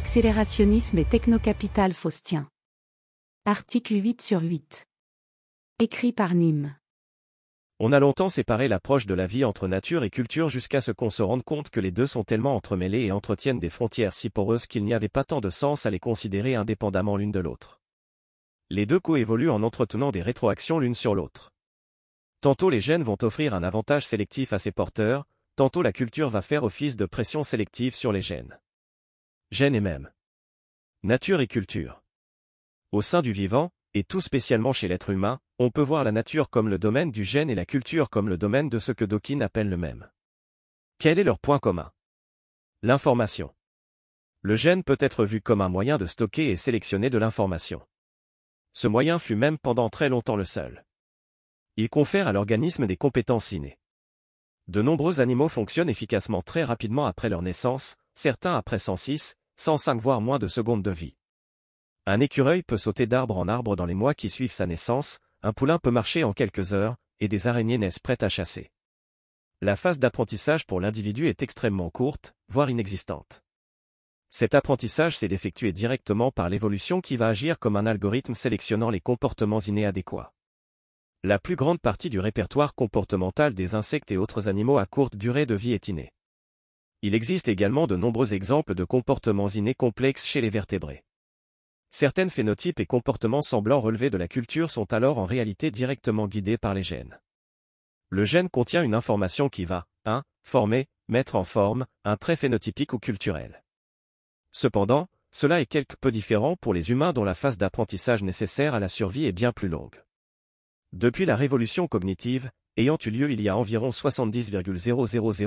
Accélérationnisme et technocapital faustien. Article 8 sur 8. Écrit par Nîmes. On a longtemps séparé l'approche de la vie entre nature et culture jusqu'à ce qu'on se rende compte que les deux sont tellement entremêlés et entretiennent des frontières si poreuses qu'il n'y avait pas tant de sens à les considérer indépendamment l'une de l'autre. Les deux coévoluent en entretenant des rétroactions l'une sur l'autre. Tantôt les gènes vont offrir un avantage sélectif à ses porteurs, tantôt la culture va faire office de pression sélective sur les gènes. Gènes et même. Nature et culture. Au sein du vivant, et tout spécialement chez l'être humain, on peut voir la nature comme le domaine du gène et la culture comme le domaine de ce que Dawkins appelle le même. Quel est leur point commun? L'information. Le gène peut être vu comme un moyen de stocker et sélectionner de l'information. Ce moyen fut même pendant très longtemps le seul. Il confère à l'organisme des compétences innées. De nombreux animaux fonctionnent efficacement très rapidement après leur naissance, certains après 106, 105 voire moins de secondes de vie. Un écureuil peut sauter d'arbre en arbre dans les mois qui suivent sa naissance, un poulain peut marcher en quelques heures, et des araignées naissent prêtes à chasser. La phase d'apprentissage pour l'individu est extrêmement courte, voire inexistante. Cet apprentissage s'est effectué directement par l'évolution qui va agir comme un algorithme sélectionnant les comportements innés adéquats. La plus grande partie du répertoire comportemental des insectes et autres animaux à courte durée de vie est inné. Il existe également de nombreux exemples de comportements innés complexes chez les vertébrés. Certains phénotypes et comportements semblant relever de la culture sont alors en réalité directement guidés par les gènes. Le gène contient une information qui va 1. Former, mettre en forme, un trait phénotypique ou culturel. Cependant, cela est quelque peu différent pour les humains dont la phase d'apprentissage nécessaire à la survie est bien plus longue. Depuis la révolution cognitive, ayant eu lieu il y a environ 70,000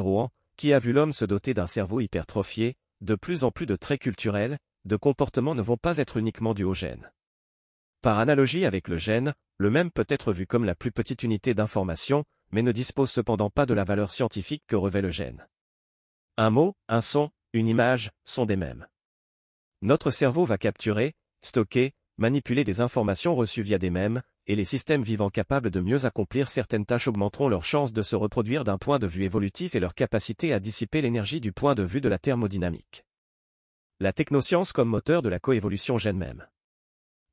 ans, qui a vu l'homme se doter d'un cerveau hypertrophié, de plus en plus de traits culturels, de comportements ne vont pas être uniquement dus au gène. Par analogie avec le gène, le même peut être vu comme la plus petite unité d'information, mais ne dispose cependant pas de la valeur scientifique que revêt le gène. Un mot, un son, une image, sont des mêmes. Notre cerveau va capturer, stocker, manipuler des informations reçues via des mêmes, et les systèmes vivants capables de mieux accomplir certaines tâches augmenteront leurs chances de se reproduire d'un point de vue évolutif et leur capacité à dissiper l'énergie du point de vue de la thermodynamique la technoscience comme moteur de la coévolution gène même.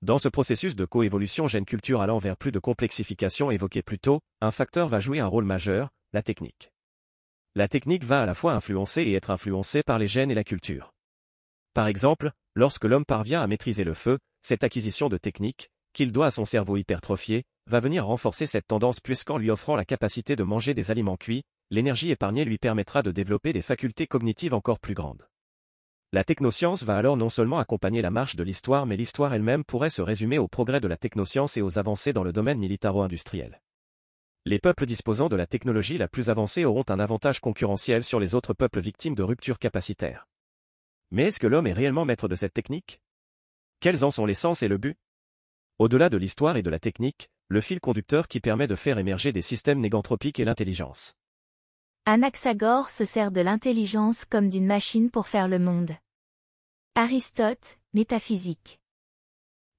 Dans ce processus de coévolution gène-culture allant vers plus de complexification évoquée plus tôt, un facteur va jouer un rôle majeur, la technique. La technique va à la fois influencer et être influencée par les gènes et la culture. Par exemple, lorsque l'homme parvient à maîtriser le feu, cette acquisition de technique, qu'il doit à son cerveau hypertrophié, va venir renforcer cette tendance puisqu'en lui offrant la capacité de manger des aliments cuits, l'énergie épargnée lui permettra de développer des facultés cognitives encore plus grandes. La technoscience va alors non seulement accompagner la marche de l'histoire mais l'histoire elle-même pourrait se résumer au progrès de la technoscience et aux avancées dans le domaine militaro-industriel. Les peuples disposant de la technologie la plus avancée auront un avantage concurrentiel sur les autres peuples victimes de ruptures capacitaires. Mais est-ce que l'homme est réellement maître de cette technique? Quels en sont les sens et le but? Au-delà de l'histoire et de la technique, le fil conducteur qui permet de faire émerger des systèmes négantropiques est l'intelligence. Anaxagore se sert de l'intelligence comme d'une machine pour faire le monde. Aristote, métaphysique.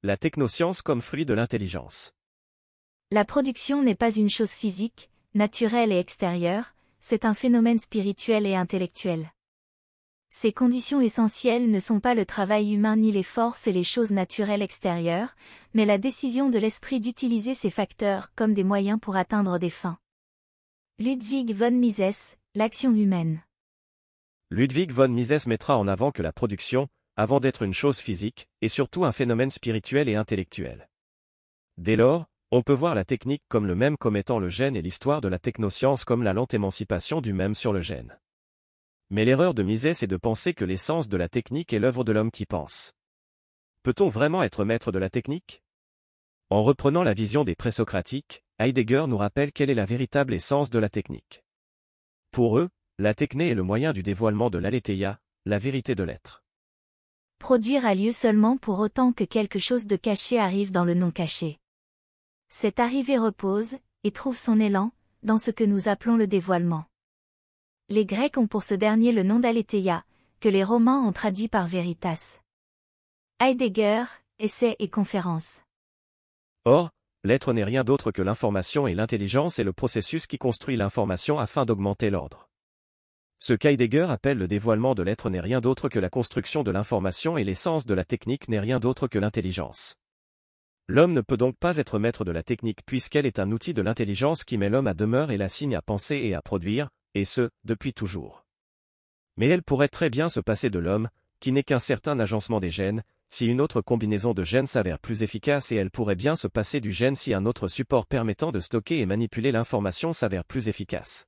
La technoscience comme fruit de l'intelligence. La production n'est pas une chose physique, naturelle et extérieure, c'est un phénomène spirituel et intellectuel. Ces conditions essentielles ne sont pas le travail humain ni les forces et les choses naturelles extérieures, mais la décision de l'esprit d'utiliser ces facteurs comme des moyens pour atteindre des fins. Ludwig von Mises, l'action humaine. Ludwig von Mises mettra en avant que la production, avant d'être une chose physique, est surtout un phénomène spirituel et intellectuel. Dès lors, on peut voir la technique comme le même comme étant le gène et l'histoire de la technoscience comme la lente émancipation du même sur le gène. Mais l'erreur de Mises est de penser que l'essence de la technique est l'œuvre de l'homme qui pense. Peut-on vraiment être maître de la technique? En reprenant la vision des présocratiques, Heidegger nous rappelle quelle est la véritable essence de la technique. Pour eux, la techné est le moyen du dévoilement de l'aletheia, la vérité de l'être. Produire a lieu seulement pour autant que quelque chose de caché arrive dans le non caché. Cette arrivée repose, et trouve son élan, dans ce que nous appelons le dévoilement. Les Grecs ont pour ce dernier le nom d'aletheia, que les Romains ont traduit par veritas. Heidegger, Essai et conférence. Or, l'être n'est rien d'autre que l'information et l'intelligence est le processus qui construit l'information afin d'augmenter l'ordre. Ce qu'Heidegger appelle le dévoilement de l'être n'est rien d'autre que la construction de l'information et l'essence de la technique n'est rien d'autre que l'intelligence. L'homme ne peut donc pas être maître de la technique puisqu'elle est un outil de l'intelligence qui met l'homme à demeure et l'assigne à penser et à produire, et ce, depuis toujours. Mais elle pourrait très bien se passer de l'homme, qui n'est qu'un certain agencement des gènes, si une autre combinaison de gènes s'avère plus efficace et elle pourrait bien se passer du gène si un autre support permettant de stocker et manipuler l'information s'avère plus efficace.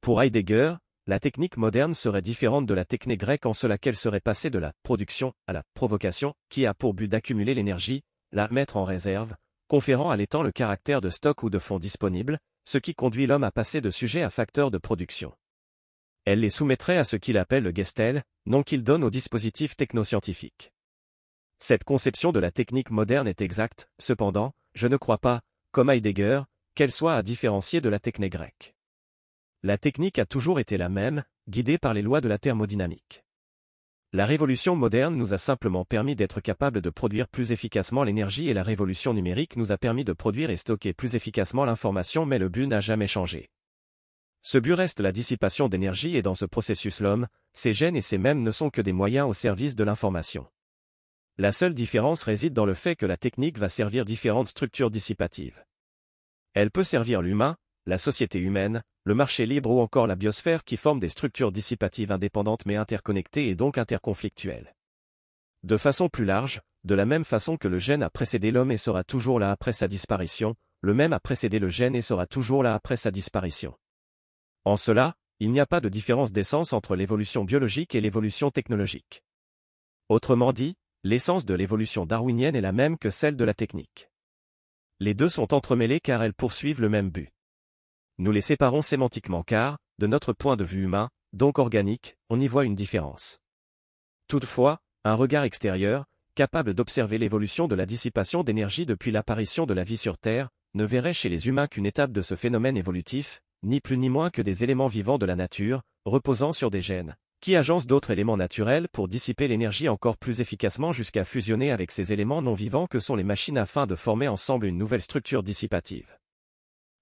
Pour Heidegger, la technique moderne serait différente de la technique grecque en cela qu'elle serait passée de la production à la provocation, qui a pour but d'accumuler l'énergie, la mettre en réserve, conférant à l'étang le caractère de stock ou de fonds disponible, ce qui conduit l'homme à passer de sujet à facteur de production. Elle les soumettrait à ce qu'il appelle le gestel, nom qu'il donne au dispositif technoscientifique. Cette conception de la technique moderne est exacte, cependant, je ne crois pas, comme Heidegger, qu'elle soit à différencier de la technique grecque. La technique a toujours été la même, guidée par les lois de la thermodynamique. La révolution moderne nous a simplement permis d'être capables de produire plus efficacement l'énergie et la révolution numérique nous a permis de produire et stocker plus efficacement l'information mais le but n'a jamais changé. Ce but reste la dissipation d'énergie et dans ce processus l'homme, ses gènes et ses mêmes ne sont que des moyens au service de l'information. La seule différence réside dans le fait que la technique va servir différentes structures dissipatives. Elle peut servir l'humain, la société humaine, le marché libre ou encore la biosphère qui forment des structures dissipatives indépendantes mais interconnectées et donc interconflictuelles. De façon plus large, de la même façon que le gène a précédé l'homme et sera toujours là après sa disparition, le même a précédé le gène et sera toujours là après sa disparition. En cela, il n'y a pas de différence d'essence entre l'évolution biologique et l'évolution technologique. Autrement dit, l'essence de l'évolution darwinienne est la même que celle de la technique. Les deux sont entremêlés car elles poursuivent le même but. Nous les séparons sémantiquement car, de notre point de vue humain, donc organique, on y voit une différence. Toutefois, un regard extérieur, capable d'observer l'évolution de la dissipation d'énergie depuis l'apparition de la vie sur Terre, ne verrait chez les humains qu'une étape de ce phénomène évolutif, ni plus ni moins que des éléments vivants de la nature, reposant sur des gènes, qui agence d'autres éléments naturels pour dissiper l'énergie encore plus efficacement jusqu'à fusionner avec ces éléments non vivants que sont les machines afin de former ensemble une nouvelle structure dissipative.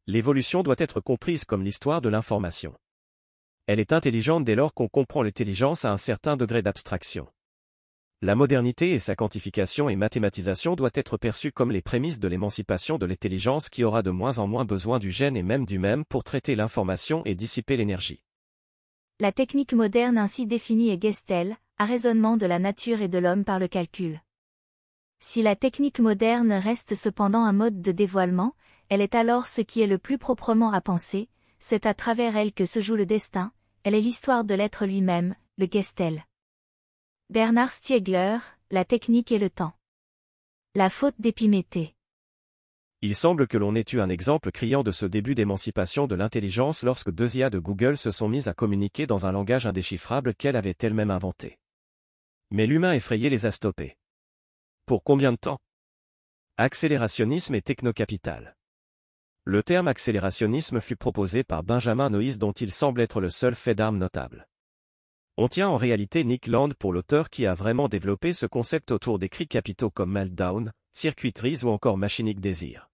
L'évolution doit être comprise comme l'histoire de l'information. Elle est intelligente dès lors qu'on comprend l'intelligence à un certain degré d'abstraction. La modernité et sa quantification et mathématisation doit être perçues comme les prémices de l'émancipation de l'intelligence qui aura de moins en moins besoin du gène et même du même pour traiter l'information et dissiper l'énergie. La technique moderne ainsi définie est Gestel, raisonnement de la nature et de l'homme par le calcul. Si la technique moderne reste cependant un mode de dévoilement, elle est alors ce qui est le plus proprement à penser, c'est à travers elle que se joue le destin, elle est l'histoire de l'être lui-même, le Gestel. Bernard Stiegler, La technique et le temps. La faute d'Épiméthée. Il semble que l'on ait eu un exemple criant de ce début d'émancipation de l'intelligence lorsque deux IA de Google se sont mises à communiquer dans un langage indéchiffrable qu'elle avait elle-même inventé. Mais l'humain effrayé les a stoppés. Pour combien de temps? Accélérationnisme et technocapital. Le terme accélérationnisme fut proposé par Benjamin Noïs dont il semble être le seul fait d'armes notable. On tient en réalité Nick Land pour l'auteur qui a vraiment développé ce concept autour des cris capitaux comme Meltdown, circuiteries ou encore machinique désir.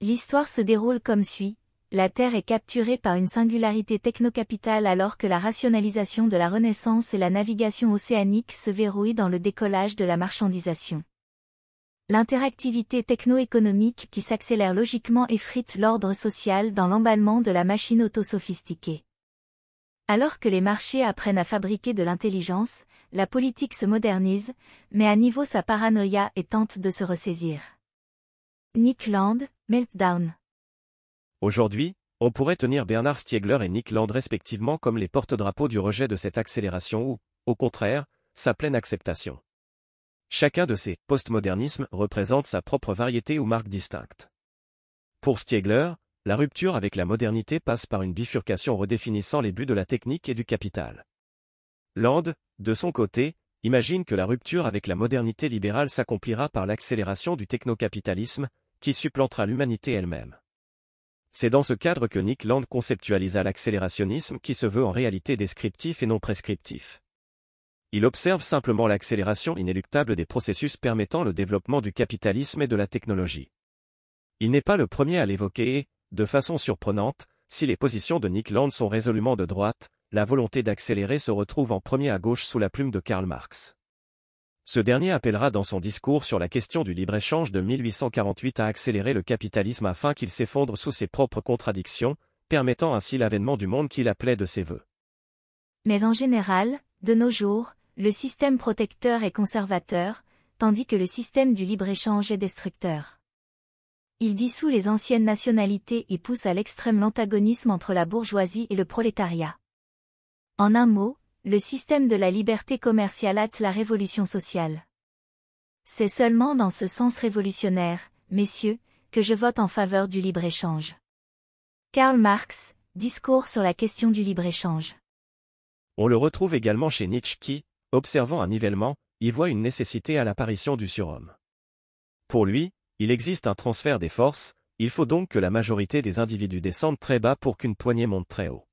L'histoire se déroule comme suit. La Terre est capturée par une singularité technocapitale alors que la rationalisation de la Renaissance et la navigation océanique se verrouillent dans le décollage de la marchandisation. L'interactivité techno-économique qui s'accélère logiquement effrite l'ordre social dans l'emballement de la machine auto-sophistiquée. Alors que les marchés apprennent à fabriquer de l'intelligence, la politique se modernise, mais à niveau sa paranoïa et tente de se ressaisir. Nick Land, Meltdown. Aujourd'hui, on pourrait tenir Bernard Stiegler et Nick Land respectivement comme les porte-drapeaux du rejet de cette accélération ou, au contraire, sa pleine acceptation. Chacun de ces postmodernismes représente sa propre variété ou marque distincte. Pour Stiegler, la rupture avec la modernité passe par une bifurcation redéfinissant les buts de la technique et du capital. Land, de son côté, imagine que la rupture avec la modernité libérale s'accomplira par l'accélération du technocapitalisme, qui supplantera l'humanité elle-même. C'est dans ce cadre que Nick Land conceptualisa l'accélérationnisme qui se veut en réalité descriptif et non prescriptif. Il observe simplement l'accélération inéluctable des processus permettant le développement du capitalisme et de la technologie. Il n'est pas le premier à l'évoquer et, de façon surprenante, si les positions de Nick Land sont résolument de droite, la volonté d'accélérer se retrouve en premier à gauche sous la plume de Karl Marx. Ce dernier appellera dans son discours sur la question du libre-échange de 1848 à accélérer le capitalisme afin qu'il s'effondre sous ses propres contradictions, permettant ainsi l'avènement du monde qu'il appelait de ses voeux. Mais en général, de nos jours, le système protecteur est conservateur, tandis que le système du libre-échange est destructeur. Il dissout les anciennes nationalités et pousse à l'extrême l'antagonisme entre la bourgeoisie et le prolétariat. En un mot, le système de la liberté commerciale hâte la révolution sociale. C'est seulement dans ce sens révolutionnaire, messieurs, que je vote en faveur du libre-échange. Karl Marx, Discours sur la question du libre-échange. On le retrouve également chez Nietzsche qui, observant un nivellement, y voit une nécessité à l'apparition du surhomme. Pour lui, il existe un transfert des forces, il faut donc que la majorité des individus descendent très bas pour qu'une poignée monte très haut.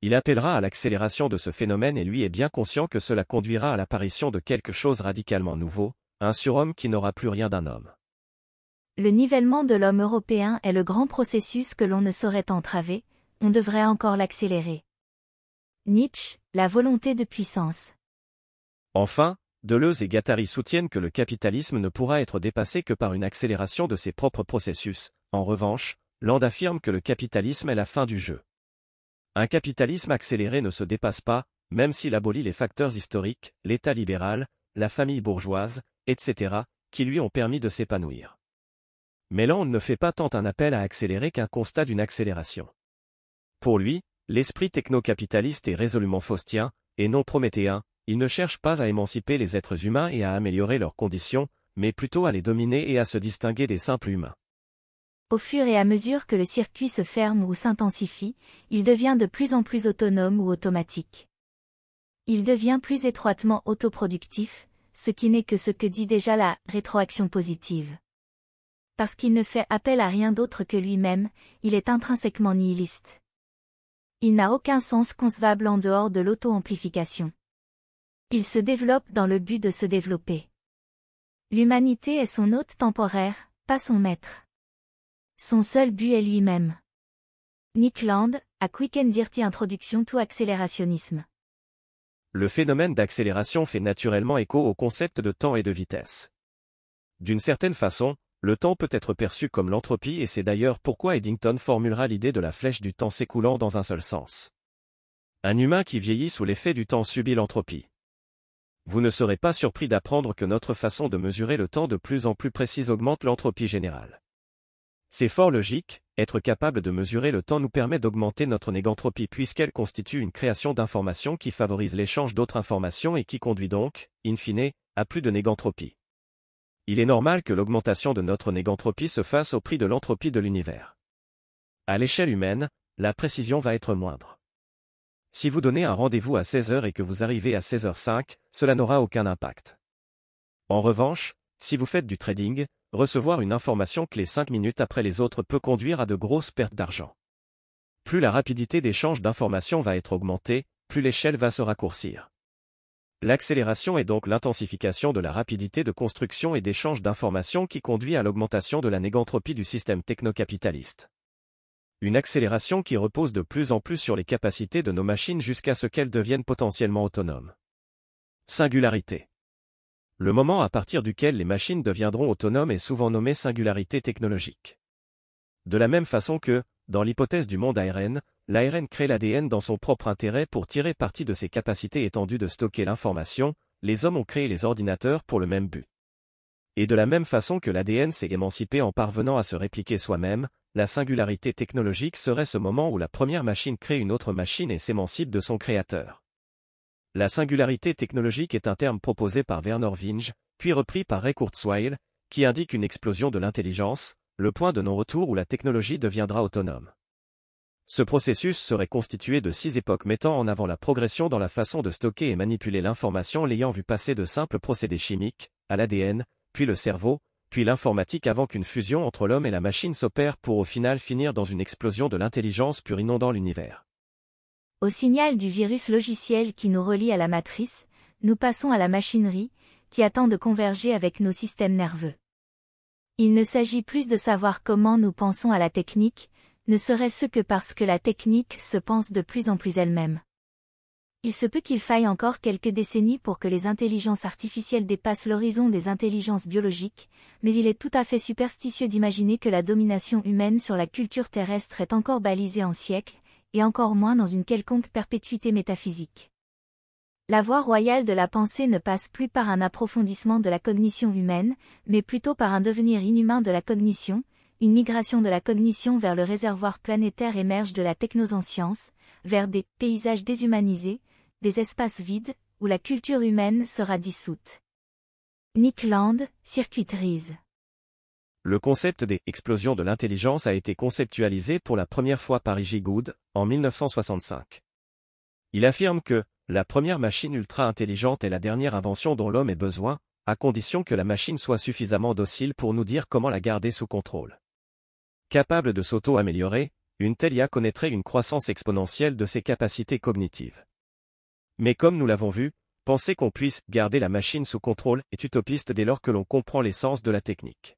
Il appellera à l'accélération de ce phénomène et lui est bien conscient que cela conduira à l'apparition de quelque chose radicalement nouveau, un surhomme qui n'aura plus rien d'un homme. Le nivellement de l'homme européen est le grand processus que l'on ne saurait entraver, on devrait encore l'accélérer. Nietzsche, la volonté de puissance. Enfin, Deleuze et Gattari soutiennent que le capitalisme ne pourra être dépassé que par une accélération de ses propres processus. En revanche, Land affirme que le capitalisme est la fin du jeu. Un capitalisme accéléré ne se dépasse pas, même s'il abolit les facteurs historiques, l'État libéral, la famille bourgeoise, etc., qui lui ont permis de s'épanouir. Mais Land ne fait pas tant un appel à accélérer qu'un constat d'une accélération. Pour lui, l'esprit techno-capitaliste est résolument faustien, et non prométhéen, il ne cherche pas à émanciper les êtres humains et à améliorer leurs conditions, mais plutôt à les dominer et à se distinguer des simples humains. Au fur et à mesure que le circuit se ferme ou s'intensifie, il devient de plus en plus autonome ou automatique. Il devient plus étroitement autoproductif, ce qui n'est que ce que dit déjà la rétroaction positive. Parce qu'il ne fait appel à rien d'autre que lui-même, il est intrinsèquement nihiliste. Il n'a aucun sens concevable en dehors de l'auto-amplification. Il se développe dans le but de se développer. L'humanité est son hôte temporaire, pas son maître. Son seul but est lui-même. Nick Land, à Quick and Dirty Introduction to Accélérationnisme. Le phénomène d'accélération fait naturellement écho au concept de temps et de vitesse. D'une certaine façon, le temps peut être perçu comme l'entropie et c'est d'ailleurs pourquoi Eddington formulera l'idée de la flèche du temps s'écoulant dans un seul sens. Un humain qui vieillit sous l'effet du temps subit l'entropie. Vous ne serez pas surpris d'apprendre que notre façon de mesurer le temps de plus en plus précise augmente l'entropie générale. C'est fort logique, être capable de mesurer le temps nous permet d'augmenter notre négantropie puisqu'elle constitue une création d'informations qui favorise l'échange d'autres informations et qui conduit donc, in fine, à plus de négantropie. Il est normal que l'augmentation de notre négantropie se fasse au prix de l'entropie de l'univers. À l'échelle humaine, la précision va être moindre. Si vous donnez un rendez-vous à 16h et que vous arrivez à 16h05, cela n'aura aucun impact. En revanche, si vous faites du trading, recevoir une information clé 5 minutes après les autres peut conduire à de grosses pertes d'argent. Plus la rapidité d'échange d'informations va être augmentée, plus l'échelle va se raccourcir. L'accélération est donc l'intensification de la rapidité de construction et d'échange d'informations qui conduit à l'augmentation de la négantropie du système technocapitaliste. Une accélération qui repose de plus en plus sur les capacités de nos machines jusqu'à ce qu'elles deviennent potentiellement autonomes. Singularité. Le moment à partir duquel les machines deviendront autonomes est souvent nommé singularité technologique. De la même façon que, dans l'hypothèse du monde ARN, l'ARN crée l'ADN dans son propre intérêt pour tirer parti de ses capacités étendues de stocker l'information, les hommes ont créé les ordinateurs pour le même but. Et de la même façon que l'ADN s'est émancipé en parvenant à se répliquer soi-même, la singularité technologique serait ce moment où la première machine crée une autre machine et s'émancipe de son créateur. La singularité technologique est un terme proposé par Werner Winge, puis repris par Ray Kurzweil, qui indique une explosion de l'intelligence, le point de non-retour où la technologie deviendra autonome. Ce processus serait constitué de six époques mettant en avant la progression dans la façon de stocker et manipuler l'information l'ayant vu passer de simples procédés chimiques, à l'ADN, puis le cerveau, puis l'informatique avant qu'une fusion entre l'homme et la machine s'opère pour au final finir dans une explosion de l'intelligence pure inondant l'univers. Au signal du virus logiciel qui nous relie à la matrice, nous passons à la machinerie, qui attend de converger avec nos systèmes nerveux. Il ne s'agit plus de savoir comment nous pensons à la technique, ne serait-ce que parce que la technique se pense de plus en plus elle-même. Il se peut qu'il faille encore quelques décennies pour que les intelligences artificielles dépassent l'horizon des intelligences biologiques, mais il est tout à fait superstitieux d'imaginer que la domination humaine sur la culture terrestre est encore balisée en siècles, et encore moins dans une quelconque perpétuité métaphysique. La voie royale de la pensée ne passe plus par un approfondissement de la cognition humaine, mais plutôt par un devenir inhumain de la cognition, une migration de la cognition vers le réservoir planétaire émerge de la technoscience, vers des paysages déshumanisés, des espaces vides, où la culture humaine sera dissoute. Nick Land, Circuiteries. Le concept des explosions de l'intelligence a été conceptualisé pour la première fois par I.J. Good, en 1965. Il affirme que, la première machine ultra-intelligente est la dernière invention dont l'homme ait besoin, à condition que la machine soit suffisamment docile pour nous dire comment la garder sous contrôle. Capable de s'auto-améliorer, une telle IA connaîtrait une croissance exponentielle de ses capacités cognitives. Mais comme nous l'avons vu, penser qu'on puisse garder la machine sous contrôle est utopiste dès lors que l'on comprend l'essence de la technique.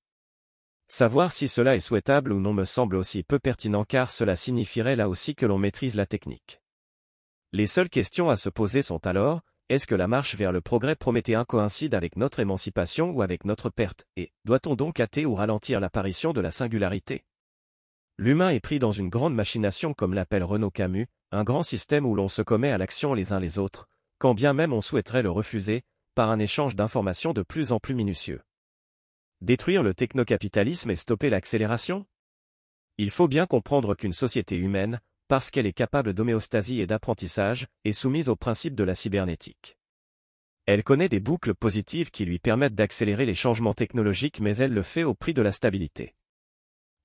Savoir si cela est souhaitable ou non me semble aussi peu pertinent car cela signifierait là aussi que l'on maîtrise la technique. Les seules questions à se poser sont alors, est-ce que la marche vers le progrès prométhéen coïncide avec notre émancipation ou avec notre perte, et doit-on donc hâter ou ralentir l'apparition de la singularité? L'humain est pris dans une grande machination comme l'appelle Renaud Camus, un grand système où l'on se commet à l'action les uns les autres, quand bien même on souhaiterait le refuser, par un échange d'informations de plus en plus minutieux. Détruire le technocapitalisme et stopper l'accélération? Il faut bien comprendre qu'une société humaine, parce qu'elle est capable d'homéostasie et d'apprentissage, est soumise au principe de la cybernétique. Elle connaît des boucles positives qui lui permettent d'accélérer les changements technologiques mais elle le fait au prix de la stabilité.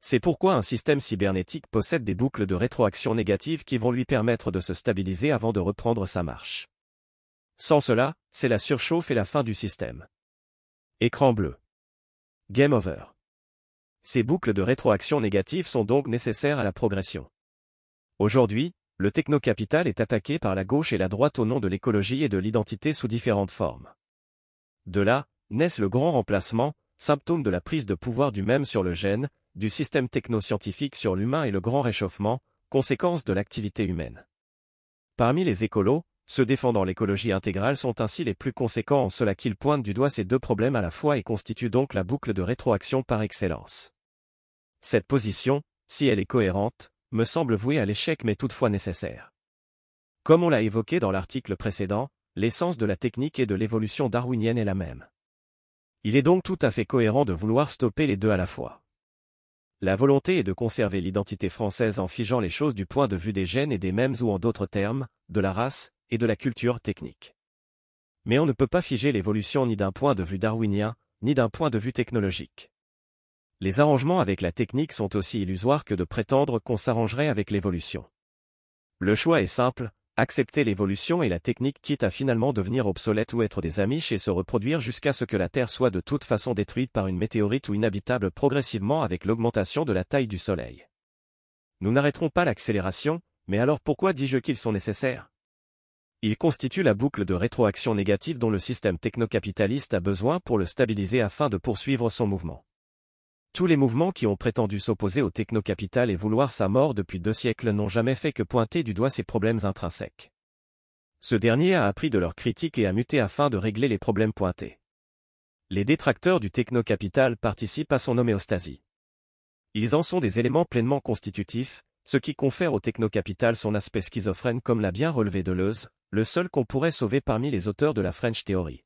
C'est pourquoi un système cybernétique possède des boucles de rétroaction négatives qui vont lui permettre de se stabiliser avant de reprendre sa marche. Sans cela, c'est la surchauffe et la fin du système. Écran bleu. Game over. Ces boucles de rétroaction négatives sont donc nécessaires à la progression. Aujourd'hui, le technocapital est attaqué par la gauche et la droite au nom de l'écologie et de l'identité sous différentes formes. De là, naissent le grand remplacement, symptôme de la prise de pouvoir du même sur le gène, du système technoscientifique sur l'humain et le grand réchauffement, conséquence de l'activité humaine. Parmi les écolos, ceux défendant l'écologie intégrale sont ainsi les plus conséquents en cela qu'ils pointent du doigt ces deux problèmes à la fois et constituent donc la boucle de rétroaction par excellence. Cette position, si elle est cohérente, me semble vouée à l'échec mais toutefois nécessaire. Comme on l'a évoqué dans l'article précédent, l'essence de la technique et de l'évolution darwinienne est la même. Il est donc tout à fait cohérent de vouloir stopper les deux à la fois. La volonté est de conserver l'identité française en figeant les choses du point de vue des gènes et des mêmes ou en d'autres termes, de la race, et de la culture technique. Mais on ne peut pas figer l'évolution ni d'un point de vue darwinien, ni d'un point de vue technologique. Les arrangements avec la technique sont aussi illusoires que de prétendre qu'on s'arrangerait avec l'évolution. Le choix est simple, accepter l'évolution et la technique quitte à finalement devenir obsolète ou être des amiches et se reproduire jusqu'à ce que la Terre soit de toute façon détruite par une météorite ou inhabitable progressivement avec l'augmentation de la taille du Soleil. Nous n'arrêterons pas l'accélération, mais alors pourquoi dis-je qu'ils sont nécessaires? Ils constituent la boucle de rétroaction négative dont le système technocapitaliste a besoin pour le stabiliser afin de poursuivre son mouvement. Tous les mouvements qui ont prétendu s'opposer au technocapital et vouloir sa mort depuis deux siècles n'ont jamais fait que pointer du doigt ses problèmes intrinsèques. Ce dernier a appris de leurs critiques et a muté afin de régler les problèmes pointés. Les détracteurs du technocapital participent à son homéostasie. Ils en sont des éléments pleinement constitutifs, ce qui confère au technocapital son aspect schizophrène comme l'a bien relevé Deleuze, le seul qu'on pourrait sauver parmi les auteurs de la French Theory.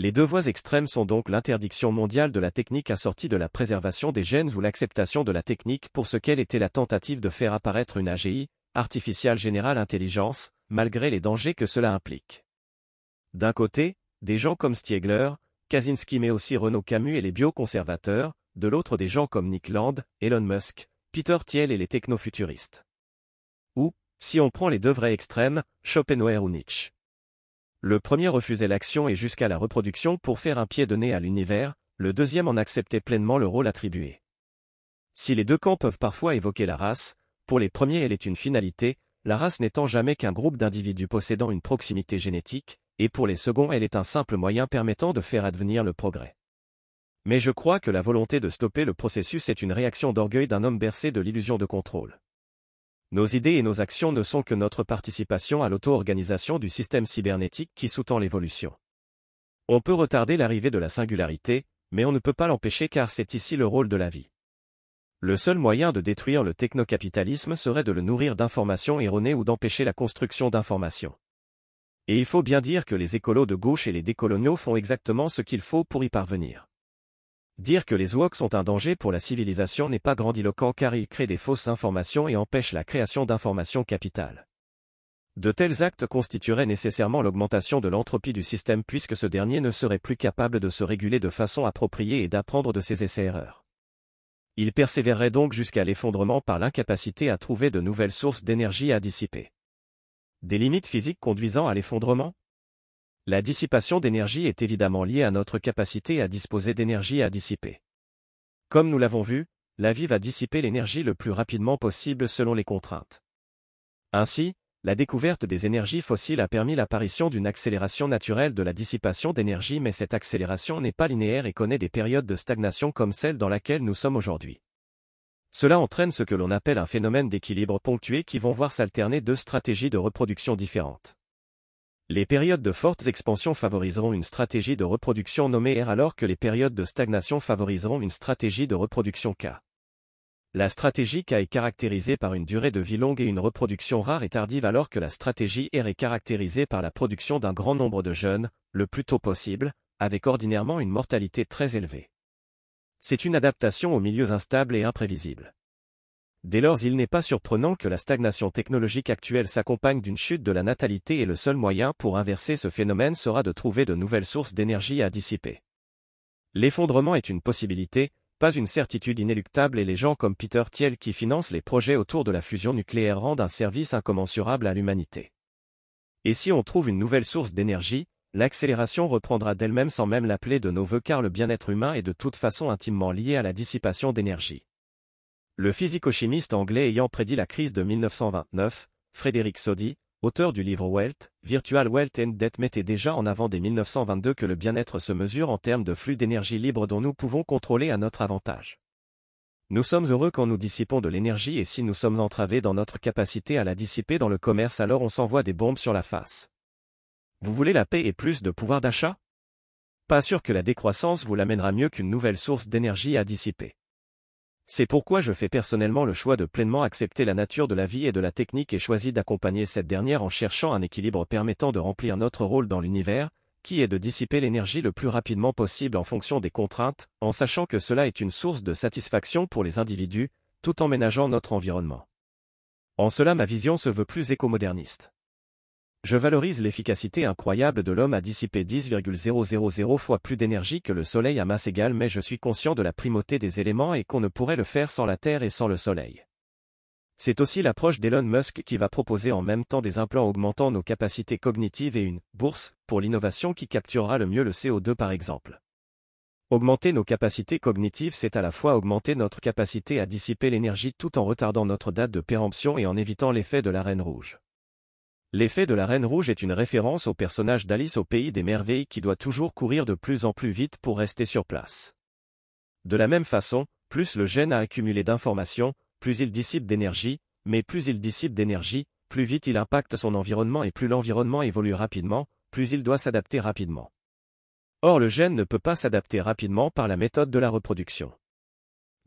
Les deux voies extrêmes sont donc l'interdiction mondiale de la technique assortie de la préservation des gènes ou l'acceptation de la technique pour ce qu'elle était la tentative de faire apparaître une AGI, Artificial General Intelligence, malgré les dangers que cela implique. D'un côté, des gens comme Stiegler, Kaczynski mais aussi Renaud Camus et les bioconservateurs, de l'autre des gens comme Nick Land, Elon Musk, Peter Thiel et les technofuturistes. Ou, si on prend les deux vrais extrêmes, Schopenhauer ou Nietzsche. Le premier refusait l'action et jusqu'à la reproduction pour faire un pied de nez à l'univers, le deuxième en acceptait pleinement le rôle attribué. Si les deux camps peuvent parfois évoquer la race, pour les premiers elle est une finalité, la race n'étant jamais qu'un groupe d'individus possédant une proximité génétique, et pour les seconds elle est un simple moyen permettant de faire advenir le progrès. Mais je crois que la volonté de stopper le processus est une réaction d'orgueil d'un homme bercé de l'illusion de contrôle. Nos idées et nos actions ne sont que notre participation à l'auto-organisation du système cybernétique qui sous-tend l'évolution. On peut retarder l'arrivée de la singularité, mais on ne peut pas l'empêcher car c'est ici le rôle de la vie. Le seul moyen de détruire le technocapitalisme serait de le nourrir d'informations erronées ou d'empêcher la construction d'informations. Et il faut bien dire que les écolos de gauche et les décoloniaux font exactement ce qu'il faut pour y parvenir. Dire que les woke sont un danger pour la civilisation n'est pas grandiloquent car ils créent des fausses informations et empêchent la création d'informations capitales. De tels actes constitueraient nécessairement l'augmentation de l'entropie du système puisque ce dernier ne serait plus capable de se réguler de façon appropriée et d'apprendre de ses essais-erreurs. Il persévérerait donc jusqu'à l'effondrement par l'incapacité à trouver de nouvelles sources d'énergie à dissiper. Des limites physiques conduisant à l'effondrement? La dissipation d'énergie est évidemment liée à notre capacité à disposer d'énergie à dissiper. Comme nous l'avons vu, la vie va dissiper l'énergie le plus rapidement possible selon les contraintes. Ainsi, la découverte des énergies fossiles a permis l'apparition d'une accélération naturelle de la dissipation d'énergie mais cette accélération n'est pas linéaire et connaît des périodes de stagnation comme celle dans laquelle nous sommes aujourd'hui. Cela entraîne ce que l'on appelle un phénomène d'équilibre ponctué qui vont voir s'alterner deux stratégies de reproduction différentes. Les périodes de fortes expansions favoriseront une stratégie de reproduction nommée R alors que les périodes de stagnation favoriseront une stratégie de reproduction K. La stratégie K est caractérisée par une durée de vie longue et une reproduction rare et tardive alors que la stratégie R est caractérisée par la production d'un grand nombre de jeunes, le plus tôt possible, avec ordinairement une mortalité très élevée. C'est une adaptation aux milieux instables et imprévisibles. Dès lors il n'est pas surprenant que la stagnation technologique actuelle s'accompagne d'une chute de la natalité et le seul moyen pour inverser ce phénomène sera de trouver de nouvelles sources d'énergie à dissiper. L'effondrement est une possibilité, pas une certitude inéluctable et les gens comme Peter Thiel qui financent les projets autour de la fusion nucléaire rendent un service incommensurable à l'humanité. Et si on trouve une nouvelle source d'énergie, l'accélération reprendra d'elle-même sans même l'appeler de nos voeux car le bien-être humain est de toute façon intimement lié à la dissipation d'énergie. Le physico-chimiste anglais ayant prédit la crise de 1929, Frédéric Soddy, auteur du livre Wealth, Virtual Wealth and Debt mettait déjà en avant dès 1922 que le bien-être se mesure en termes de flux d'énergie libre dont nous pouvons contrôler à notre avantage. Nous sommes heureux quand nous dissipons de l'énergie et si nous sommes entravés dans notre capacité à la dissiper dans le commerce alors on s'envoie des bombes sur la face. Vous voulez la paix et plus de pouvoir d'achat? Pas sûr que la décroissance vous l'amènera mieux qu'une nouvelle source d'énergie à dissiper. C'est pourquoi je fais personnellement le choix de pleinement accepter la nature de la vie et de la technique et choisis d'accompagner cette dernière en cherchant un équilibre permettant de remplir notre rôle dans l'univers, qui est de dissiper l'énergie le plus rapidement possible en fonction des contraintes, en sachant que cela est une source de satisfaction pour les individus, tout en ménageant notre environnement. En cela ma vision se veut plus écomoderniste. Je valorise l'efficacité incroyable de l'homme à dissiper 10,000 fois plus d'énergie que le Soleil à masse égale mais je suis conscient de la primauté des éléments et qu'on ne pourrait le faire sans la Terre et sans le Soleil. C'est aussi l'approche d'Elon Musk qui va proposer en même temps des implants augmentant nos capacités cognitives et une bourse pour l'innovation qui capturera le mieux le CO2 par exemple. Augmenter nos capacités cognitives, c'est à la fois augmenter notre capacité à dissiper l'énergie tout en retardant notre date de péremption et en évitant l'effet de la Reine Rouge. L'effet de la Reine Rouge est une référence au personnage d'Alice au Pays des Merveilles qui doit toujours courir de plus en plus vite pour rester sur place. De la même façon, plus le gène a accumulé d'informations, plus il dissipe d'énergie, mais plus il dissipe d'énergie, plus vite il impacte son environnement et plus l'environnement évolue rapidement, plus il doit s'adapter rapidement. Or le gène ne peut pas s'adapter rapidement par la méthode de la reproduction.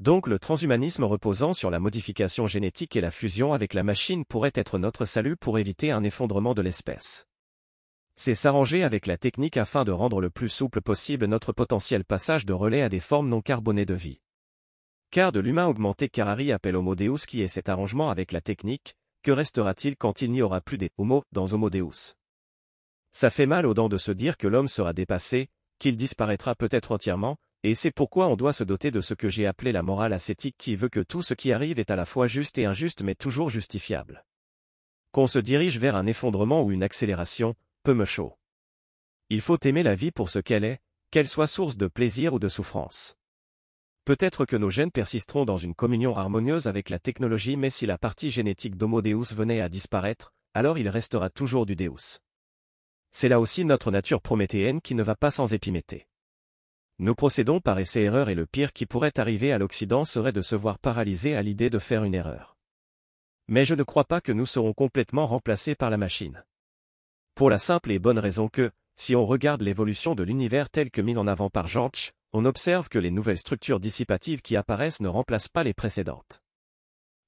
Donc le transhumanisme reposant sur la modification génétique et la fusion avec la machine pourrait être notre salut pour éviter un effondrement de l'espèce. C'est s'arranger avec la technique afin de rendre le plus souple possible notre potentiel passage de relais à des formes non carbonées de vie. Car de l'humain augmenté Carari appelle Homo Deus qui est cet arrangement avec la technique, que restera-t-il quand il n'y aura plus des Homo dans Homo Deus? Ça fait mal aux dents de se dire que l'homme sera dépassé, qu'il disparaîtra peut-être entièrement, et c'est pourquoi on doit se doter de ce que j'ai appelé la morale ascétique qui veut que tout ce qui arrive est à la fois juste et injuste mais toujours justifiable. Qu'on se dirige vers un effondrement ou une accélération, peu me chaud. Il faut aimer la vie pour ce qu'elle est, qu'elle soit source de plaisir ou de souffrance. Peut-être que nos gènes persisteront dans une communion harmonieuse avec la technologie mais si la partie génétique d'Homo Deus venait à disparaître, alors il restera toujours du Deus. C'est là aussi notre nature prométhéenne qui ne va pas sans épiméthée. Nous procédons par essai-erreur et le pire qui pourrait arriver à l'Occident serait de se voir paralysé à l'idée de faire une erreur. Mais je ne crois pas que nous serons complètement remplacés par la machine. Pour la simple et bonne raison que, si on regarde l'évolution de l'univers tel que mis en avant par George, on observe que les nouvelles structures dissipatives qui apparaissent ne remplacent pas les précédentes.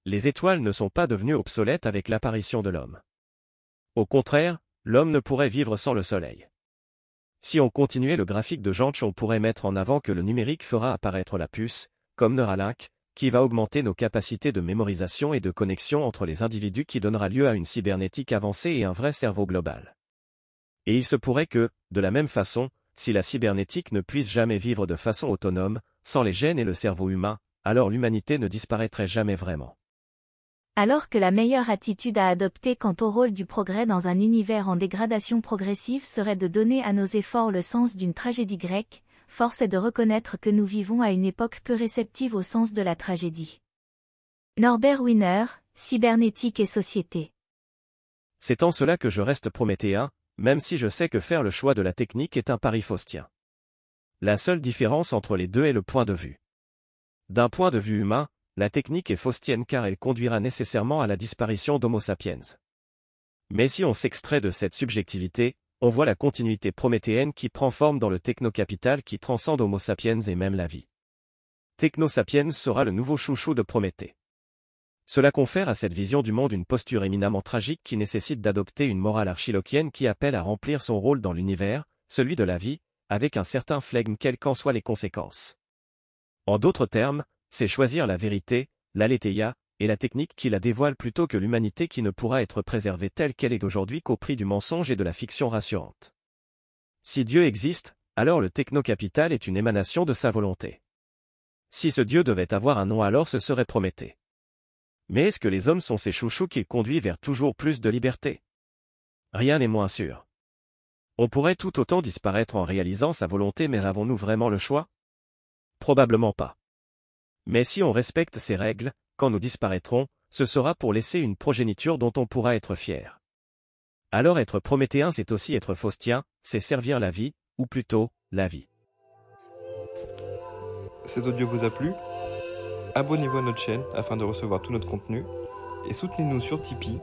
Les étoiles ne sont pas devenues obsolètes avec l'apparition de l'homme. Au contraire, l'homme ne pourrait vivre sans le soleil. Si on continuait le graphique de Janch, on pourrait mettre en avant que le numérique fera apparaître la puce, comme Neuralink, qui va augmenter nos capacités de mémorisation et de connexion entre les individus qui donnera lieu à une cybernétique avancée et un vrai cerveau global. Et il se pourrait que, de la même façon, si la cybernétique ne puisse jamais vivre de façon autonome, sans les gènes et le cerveau humain, alors l'humanité ne disparaîtrait jamais vraiment. Alors que la meilleure attitude à adopter quant au rôle du progrès dans un univers en dégradation progressive serait de donner à nos efforts le sens d'une tragédie grecque, force est de reconnaître que nous vivons à une époque peu réceptive au sens de la tragédie. Norbert Wiener, Cybernétique et Société. C'est en cela que je reste prométhéen, même si je sais que faire le choix de la technique est un pari faustien. La seule différence entre les deux est le point de vue. D'un point de vue humain, la technique est faustienne car elle conduira nécessairement à la disparition d'Homo sapiens. Mais si on s'extrait de cette subjectivité, on voit la continuité prométhéenne qui prend forme dans le technocapital qui transcende Homo sapiens et même la vie. Techno sapiens sera le nouveau chouchou de Prométhée. Cela confère à cette vision du monde une posture éminemment tragique qui nécessite d'adopter une morale archiloquienne qui appelle à remplir son rôle dans l'univers, celui de la vie, avec un certain flegme quelles qu'en soient les conséquences. En d'autres termes, c'est choisir la vérité, l'aletheia, et la technique qui la dévoile plutôt que l'humanité qui ne pourra être préservée telle qu'elle est aujourd'hui qu'au prix du mensonge et de la fiction rassurante. Si Dieu existe, alors le technocapital est une émanation de sa volonté. Si ce Dieu devait avoir un nom alors ce serait Prométhée. Mais est-ce que les hommes sont ces chouchous qui conduisent vers toujours plus de liberté? Rien n'est moins sûr. On pourrait tout autant disparaître en réalisant sa volonté mais avons-nous vraiment le choix? Probablement pas. Mais si on respecte ces règles, quand nous disparaîtrons, ce sera pour laisser une progéniture dont on pourra être fier. Alors être prométhéen c'est aussi être faustien, c'est servir la vie, ou plutôt, la vie. Cet audio vous a plu? Abonnez-vous à notre chaîne afin de recevoir tout notre contenu et soutenez-nous sur Tipeee,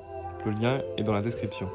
le lien est dans la description.